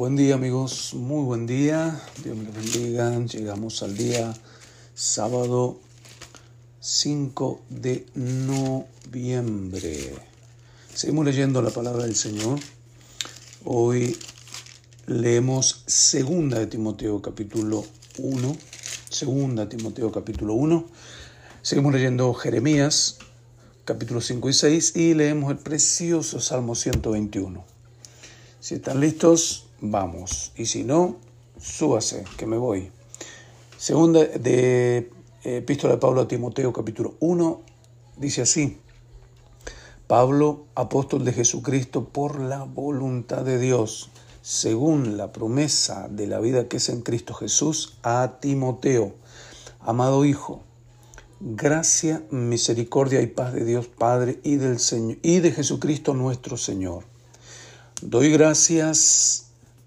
Buen día amigos, muy buen día, Dios me bendiga. Llegamos al día sábado 5 de noviembre. Seguimos leyendo la palabra del Señor. Hoy leemos segunda de Timoteo capítulo 1, segunda Timoteo capítulo 1. Seguimos leyendo Jeremías capítulo 5 y 6 y leemos el precioso Salmo 121. Si están listos, vamos. Y si no, súbase, que me voy. Segunda de Epístola de Pablo a Timoteo, capítulo 1, dice así. Pablo, apóstol de Jesucristo por la voluntad de Dios, según la promesa de la vida que es en Cristo Jesús, a Timoteo, amado Hijo, gracia, misericordia y paz de Dios Padre y del Señor y de Jesucristo nuestro Señor Doy gracias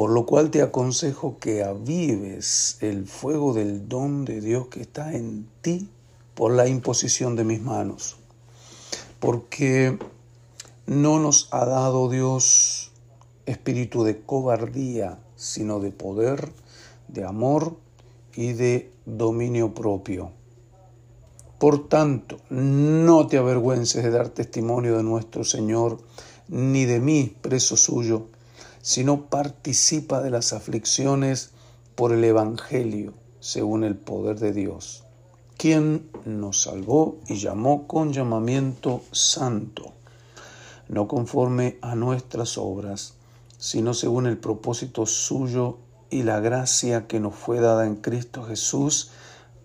Por lo cual te aconsejo que avives el fuego del don de Dios que está en ti por la imposición de mis manos. Porque no nos ha dado Dios espíritu de cobardía, sino de poder, de amor y de dominio propio. Por tanto, no te avergüences de dar testimonio de nuestro Señor, ni de mí, preso suyo, sino participa de las aflicciones por el Evangelio, según el poder de Dios, quien nos salvó y llamó con llamamiento santo, no conforme a nuestras obras, sino según el propósito suyo y la gracia que nos fue dada en Cristo Jesús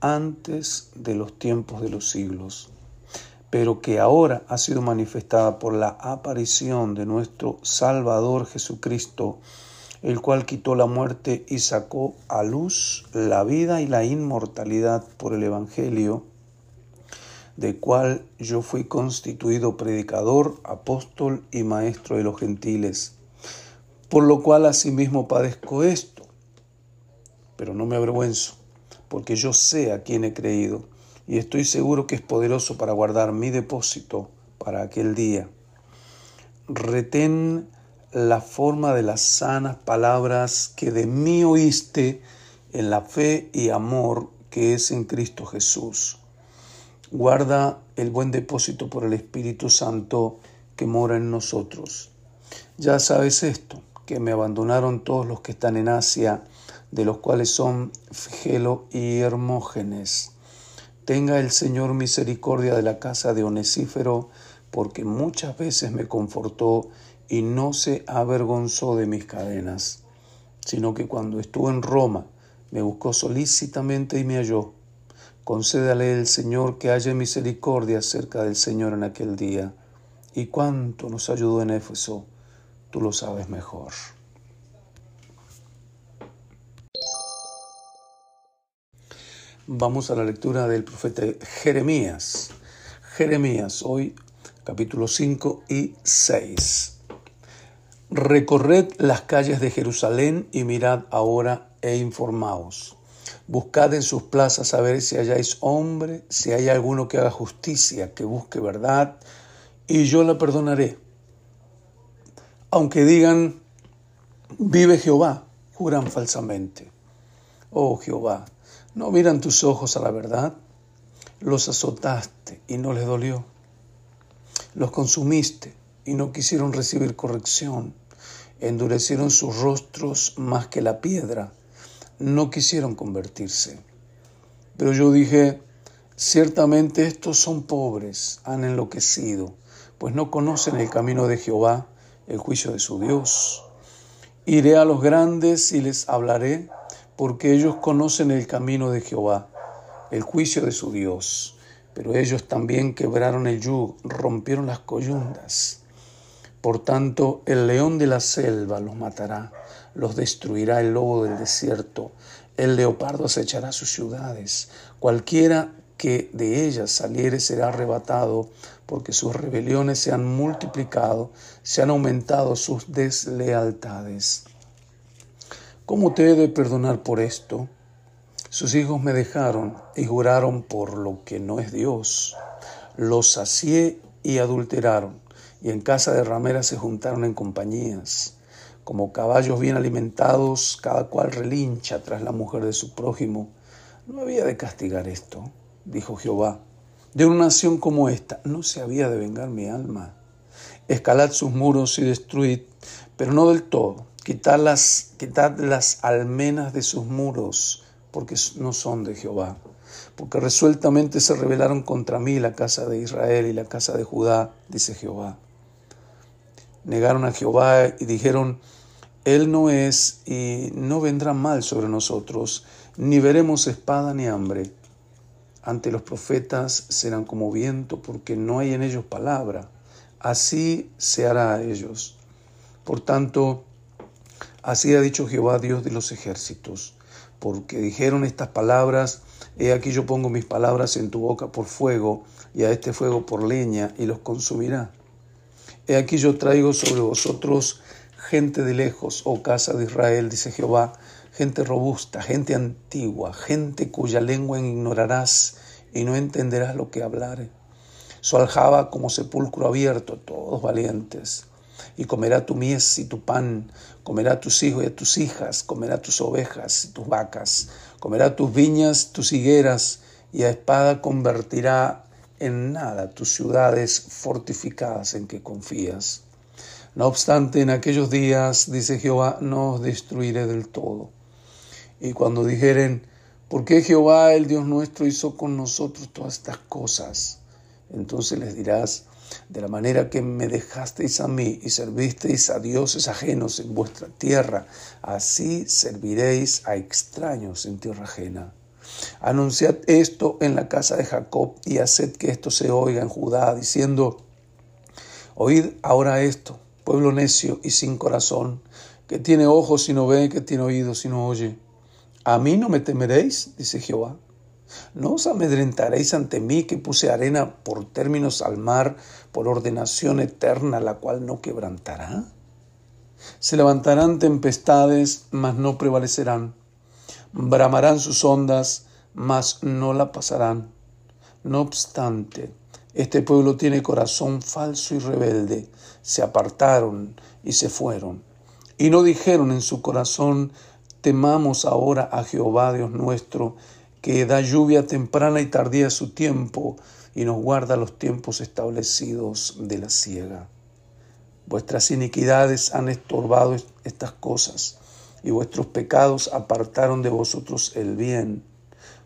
antes de los tiempos de los siglos pero que ahora ha sido manifestada por la aparición de nuestro Salvador Jesucristo, el cual quitó la muerte y sacó a luz la vida y la inmortalidad por el Evangelio, de cual yo fui constituido predicador, apóstol y maestro de los gentiles, por lo cual asimismo padezco esto, pero no me avergüenzo, porque yo sé a quién he creído y estoy seguro que es poderoso para guardar mi depósito para aquel día. Retén la forma de las sanas palabras que de mí oíste en la fe y amor que es en Cristo Jesús. Guarda el buen depósito por el Espíritu Santo que mora en nosotros. Ya sabes esto, que me abandonaron todos los que están en Asia, de los cuales son Figelo y Hermógenes Tenga el Señor misericordia de la casa de Onesífero, porque muchas veces me confortó y no se avergonzó de mis cadenas, sino que cuando estuvo en Roma me buscó solícitamente y me halló. Concédale el Señor que haya misericordia cerca del Señor en aquel día. Y cuánto nos ayudó en Éfeso, tú lo sabes mejor. Vamos a la lectura del profeta Jeremías. Jeremías, hoy capítulo 5 y 6. Recorred las calles de Jerusalén y mirad ahora e informaos. Buscad en sus plazas a ver si halláis hombre, si hay alguno que haga justicia, que busque verdad, y yo la perdonaré. Aunque digan, vive Jehová, juran falsamente. Oh Jehová, ¿No miran tus ojos a la verdad? Los azotaste y no les dolió. Los consumiste y no quisieron recibir corrección. Endurecieron sus rostros más que la piedra. No quisieron convertirse. Pero yo dije, ciertamente estos son pobres, han enloquecido, pues no conocen el camino de Jehová, el juicio de su Dios. Iré a los grandes y les hablaré porque ellos conocen el camino de Jehová, el juicio de su Dios. Pero ellos también quebraron el yugo, rompieron las coyundas. Por tanto, el león de la selva los matará, los destruirá el lobo del desierto, el leopardo acechará sus ciudades, cualquiera que de ellas saliere será arrebatado, porque sus rebeliones se han multiplicado, se han aumentado sus deslealtades. ¿Cómo te he de perdonar por esto? Sus hijos me dejaron y juraron por lo que no es Dios. Los sacié y adulteraron, y en casa de rameras se juntaron en compañías. Como caballos bien alimentados, cada cual relincha tras la mujer de su prójimo. No había de castigar esto, dijo Jehová. De una nación como esta no se había de vengar mi alma. Escalad sus muros y destruid, pero no del todo. Quitad las, las almenas de sus muros, porque no son de Jehová. Porque resueltamente se rebelaron contra mí la casa de Israel y la casa de Judá, dice Jehová. Negaron a Jehová y dijeron, Él no es y no vendrá mal sobre nosotros, ni veremos espada ni hambre. Ante los profetas serán como viento, porque no hay en ellos palabra. Así se hará a ellos. Por tanto, Así ha dicho Jehová Dios de los ejércitos, porque dijeron estas palabras, he aquí yo pongo mis palabras en tu boca por fuego, y a este fuego por leña, y los consumirá. He aquí yo traigo sobre vosotros gente de lejos, oh casa de Israel, dice Jehová, gente robusta, gente antigua, gente cuya lengua ignorarás y no entenderás lo que hablare. Su aljaba como sepulcro abierto, todos valientes y comerá tu mies y tu pan, comerá tus hijos y a tus hijas, comerá tus ovejas y tus vacas, comerá tus viñas, tus higueras, y a espada convertirá en nada tus ciudades fortificadas en que confías. No obstante, en aquellos días, dice Jehová, no os destruiré del todo. Y cuando dijeren, ¿por qué Jehová el Dios nuestro hizo con nosotros todas estas cosas? Entonces les dirás, de la manera que me dejasteis a mí y servisteis a dioses ajenos en vuestra tierra, así serviréis a extraños en tierra ajena. Anunciad esto en la casa de Jacob y haced que esto se oiga en Judá, diciendo, Oíd ahora esto, pueblo necio y sin corazón, que tiene ojos y no ve, que tiene oídos y no oye. A mí no me temeréis, dice Jehová. No os amedrentaréis ante mí que puse arena por términos al mar, por ordenación eterna, la cual no quebrantará. Se levantarán tempestades, mas no prevalecerán. Bramarán sus ondas, mas no la pasarán. No obstante, este pueblo tiene corazón falso y rebelde. Se apartaron y se fueron. Y no dijeron en su corazón, temamos ahora a Jehová Dios nuestro, que da lluvia temprana y tardía a su tiempo y nos guarda los tiempos establecidos de la siega. Vuestras iniquidades han estorbado estas cosas y vuestros pecados apartaron de vosotros el bien,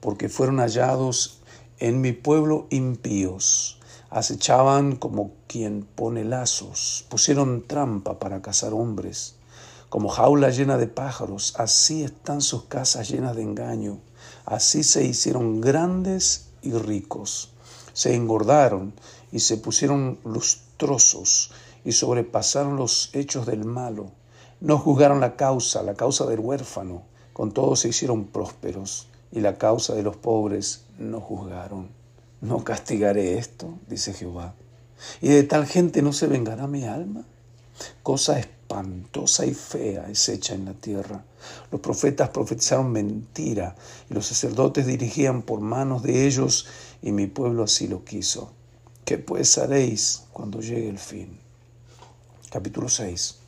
porque fueron hallados en mi pueblo impíos. Acechaban como quien pone lazos, pusieron trampa para cazar hombres. Como jaula llena de pájaros, así están sus casas llenas de engaño. Así se hicieron grandes y ricos. Se engordaron y se pusieron lustrosos y sobrepasaron los hechos del malo. No juzgaron la causa, la causa del huérfano. Con todo se hicieron prósperos y la causa de los pobres no juzgaron. No castigaré esto, dice Jehová. Y de tal gente no se vengará mi alma. Cosa espantosa y fea es hecha en la tierra. Los profetas profetizaron mentira y los sacerdotes dirigían por manos de ellos y mi pueblo así lo quiso. ¿Qué pues haréis cuando llegue el fin? Capítulo 6.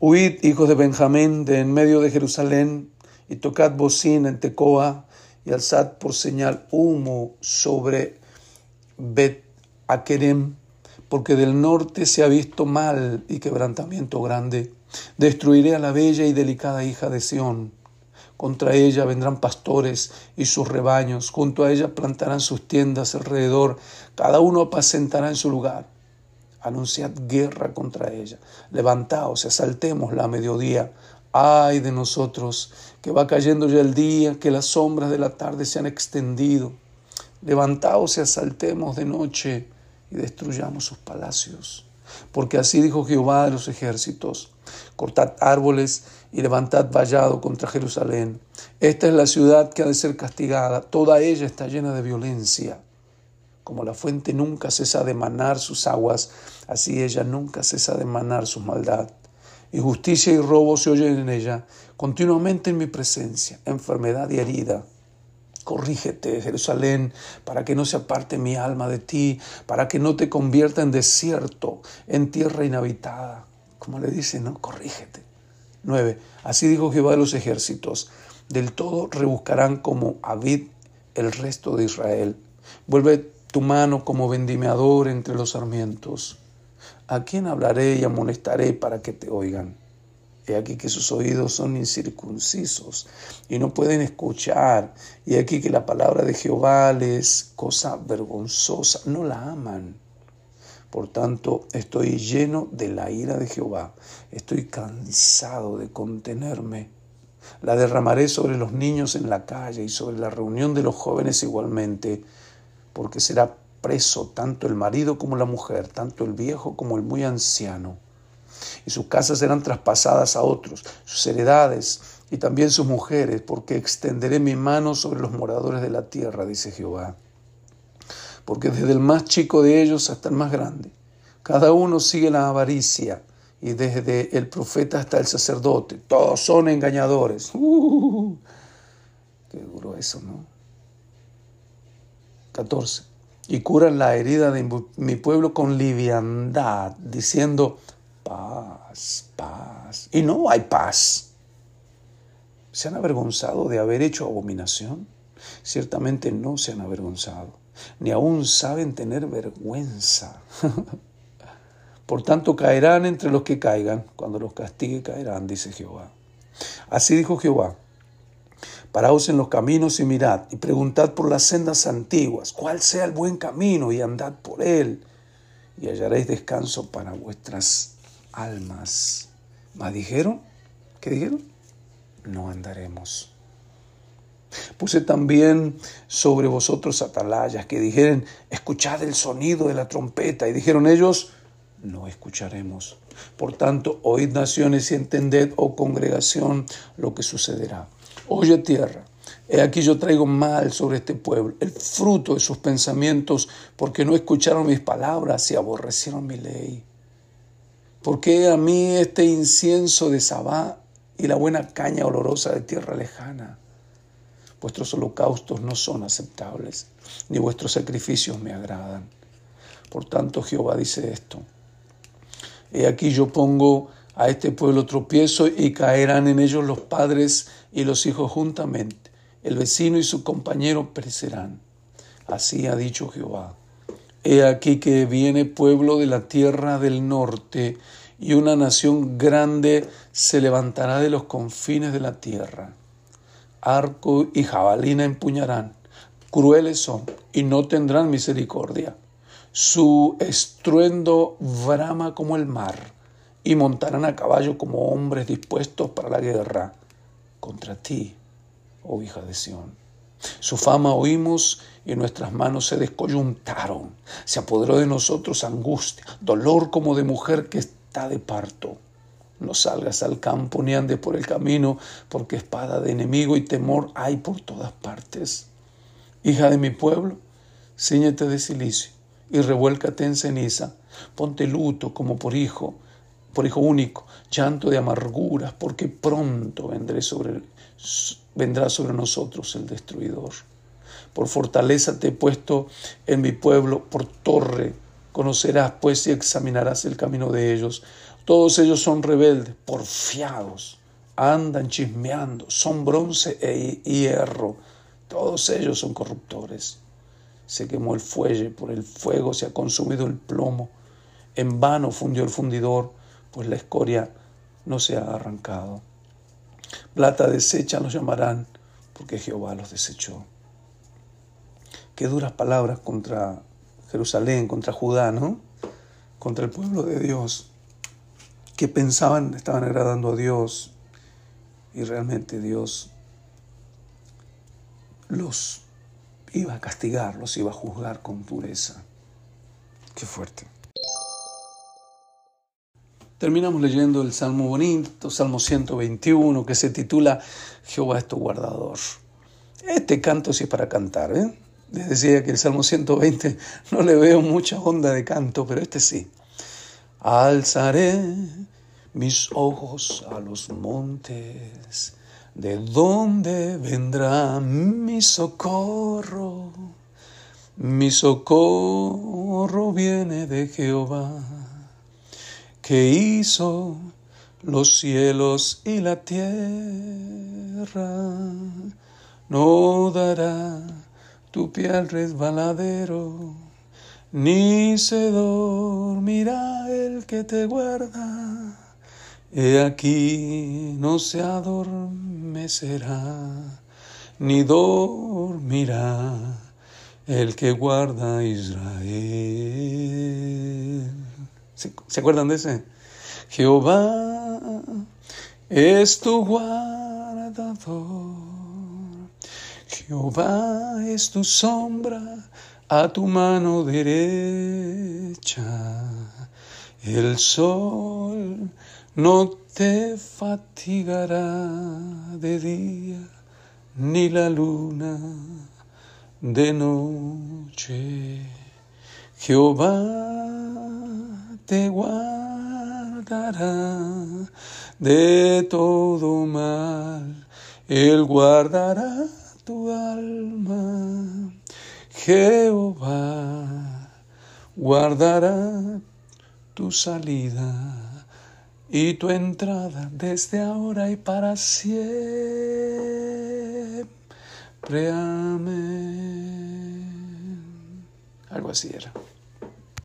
Huid, hijos de Benjamín, de en medio de Jerusalén, y tocad bocina en Tecoa, y alzad por señal humo sobre Bet Akerem, porque del norte se ha visto mal y quebrantamiento grande. Destruiré a la bella y delicada hija de Sión. Contra ella vendrán pastores y sus rebaños, junto a ella plantarán sus tiendas alrededor, cada uno apacentará en su lugar. Anunciad guerra contra ella. Levantaos asaltémosla a mediodía. Ay de nosotros, que va cayendo ya el día, que las sombras de la tarde se han extendido. Levantaos y asaltemos de noche y destruyamos sus palacios. Porque así dijo Jehová de los ejércitos, cortad árboles y levantad vallado contra Jerusalén. Esta es la ciudad que ha de ser castigada, toda ella está llena de violencia. Como la fuente nunca cesa de manar sus aguas, así ella nunca cesa de manar su maldad. Injusticia y robo se oyen en ella, continuamente en mi presencia, enfermedad y herida. Corrígete, Jerusalén, para que no se aparte mi alma de ti, para que no te convierta en desierto, en tierra inhabitada. Como le dice, ¿no? Corrígete. 9. Así dijo Jehová de los ejércitos, del todo rebuscarán como Abid el resto de Israel. Vuelve tu mano como vendimiador entre los sarmientos. ¿A quién hablaré y amonestaré para que te oigan? He aquí que sus oídos son incircuncisos y no pueden escuchar. Y aquí que la palabra de Jehová les cosa vergonzosa. No la aman. Por tanto, estoy lleno de la ira de Jehová. Estoy cansado de contenerme. La derramaré sobre los niños en la calle y sobre la reunión de los jóvenes igualmente, porque será preso tanto el marido como la mujer, tanto el viejo como el muy anciano. Y sus casas serán traspasadas a otros, sus heredades y también sus mujeres, porque extenderé mi mano sobre los moradores de la tierra, dice Jehová. Porque desde el más chico de ellos hasta el más grande, cada uno sigue la avaricia, y desde el profeta hasta el sacerdote, todos son engañadores. Uh, qué duro eso, ¿no? 14 y curan la herida de mi pueblo con liviandad, diciendo paz, paz. Y no hay paz. ¿Se han avergonzado de haber hecho abominación? Ciertamente no se han avergonzado, ni aún saben tener vergüenza. Por tanto, caerán entre los que caigan, cuando los castigue caerán, dice Jehová. Así dijo Jehová, Paraos en los caminos y mirad, y preguntad por las sendas antiguas, cuál sea el buen camino, y andad por él, y hallaréis descanso para vuestras almas. ¿Mas dijeron? ¿Qué dijeron? No andaremos. Puse también sobre vosotros atalayas que dijeren, escuchad el sonido de la trompeta, y dijeron ellos, no escucharemos. Por tanto, oíd naciones y entended, oh congregación, lo que sucederá. Oye tierra, he aquí yo traigo mal sobre este pueblo, el fruto de sus pensamientos, porque no escucharon mis palabras y aborrecieron mi ley. Porque a mí este incienso de Sabá y la buena caña olorosa de tierra lejana? Vuestros holocaustos no son aceptables, ni vuestros sacrificios me agradan. Por tanto, Jehová dice esto. He aquí yo pongo a este pueblo tropiezo y caerán en ellos los padres y los hijos juntamente. El vecino y su compañero perecerán. Así ha dicho Jehová. He aquí que viene pueblo de la tierra del norte y una nación grande se levantará de los confines de la tierra. Arco y jabalina empuñarán. Crueles son y no tendrán misericordia. Su estruendo brama como el mar y montarán a caballo como hombres dispuestos para la guerra contra ti, oh hija de Sión. Su fama oímos y nuestras manos se descoyuntaron. Se apoderó de nosotros angustia, dolor como de mujer que está de parto. No salgas al campo ni andes por el camino, porque espada de enemigo y temor hay por todas partes. Hija de mi pueblo, ciñete de silicio y revuélcate en ceniza. Ponte luto como por hijo por hijo único, llanto de amarguras, porque pronto vendré sobre, vendrá sobre nosotros el destruidor. Por fortaleza te he puesto en mi pueblo, por torre, conocerás pues y examinarás el camino de ellos. Todos ellos son rebeldes, porfiados, andan chismeando, son bronce e hierro, todos ellos son corruptores. Se quemó el fuelle, por el fuego se ha consumido el plomo, en vano fundió el fundidor, pues la escoria no se ha arrancado. Plata deshecha los llamarán, porque Jehová los desechó. Qué duras palabras contra Jerusalén, contra Judá, ¿no? Contra el pueblo de Dios, que pensaban estaban agradando a Dios y realmente Dios los iba a castigar, los iba a juzgar con dureza. Qué fuerte. Terminamos leyendo el Salmo bonito, Salmo 121, que se titula Jehová es tu guardador. Este canto sí es para cantar, ¿eh? Les decía que el Salmo 120 no le veo mucha onda de canto, pero este sí. Alzaré mis ojos a los montes, de dónde vendrá mi socorro. Mi socorro viene de Jehová, que hizo los cielos y la tierra. No dará tu pie al resbaladero, ni se dormirá el que te guarda. He aquí no se adormecerá, ni dormirá el que guarda Israel. ¿Se, acuerdan de ese? Jehová es tu guardador. Jehová es tu sombra a tu mano derecha. El sol no te fatigará de día, ni la luna de noche. Jehová te guardará de todo mal, Él guardará tu alma. Jehová guardará tu salida y tu entrada desde ahora y para siempre. Amén. Algo así era.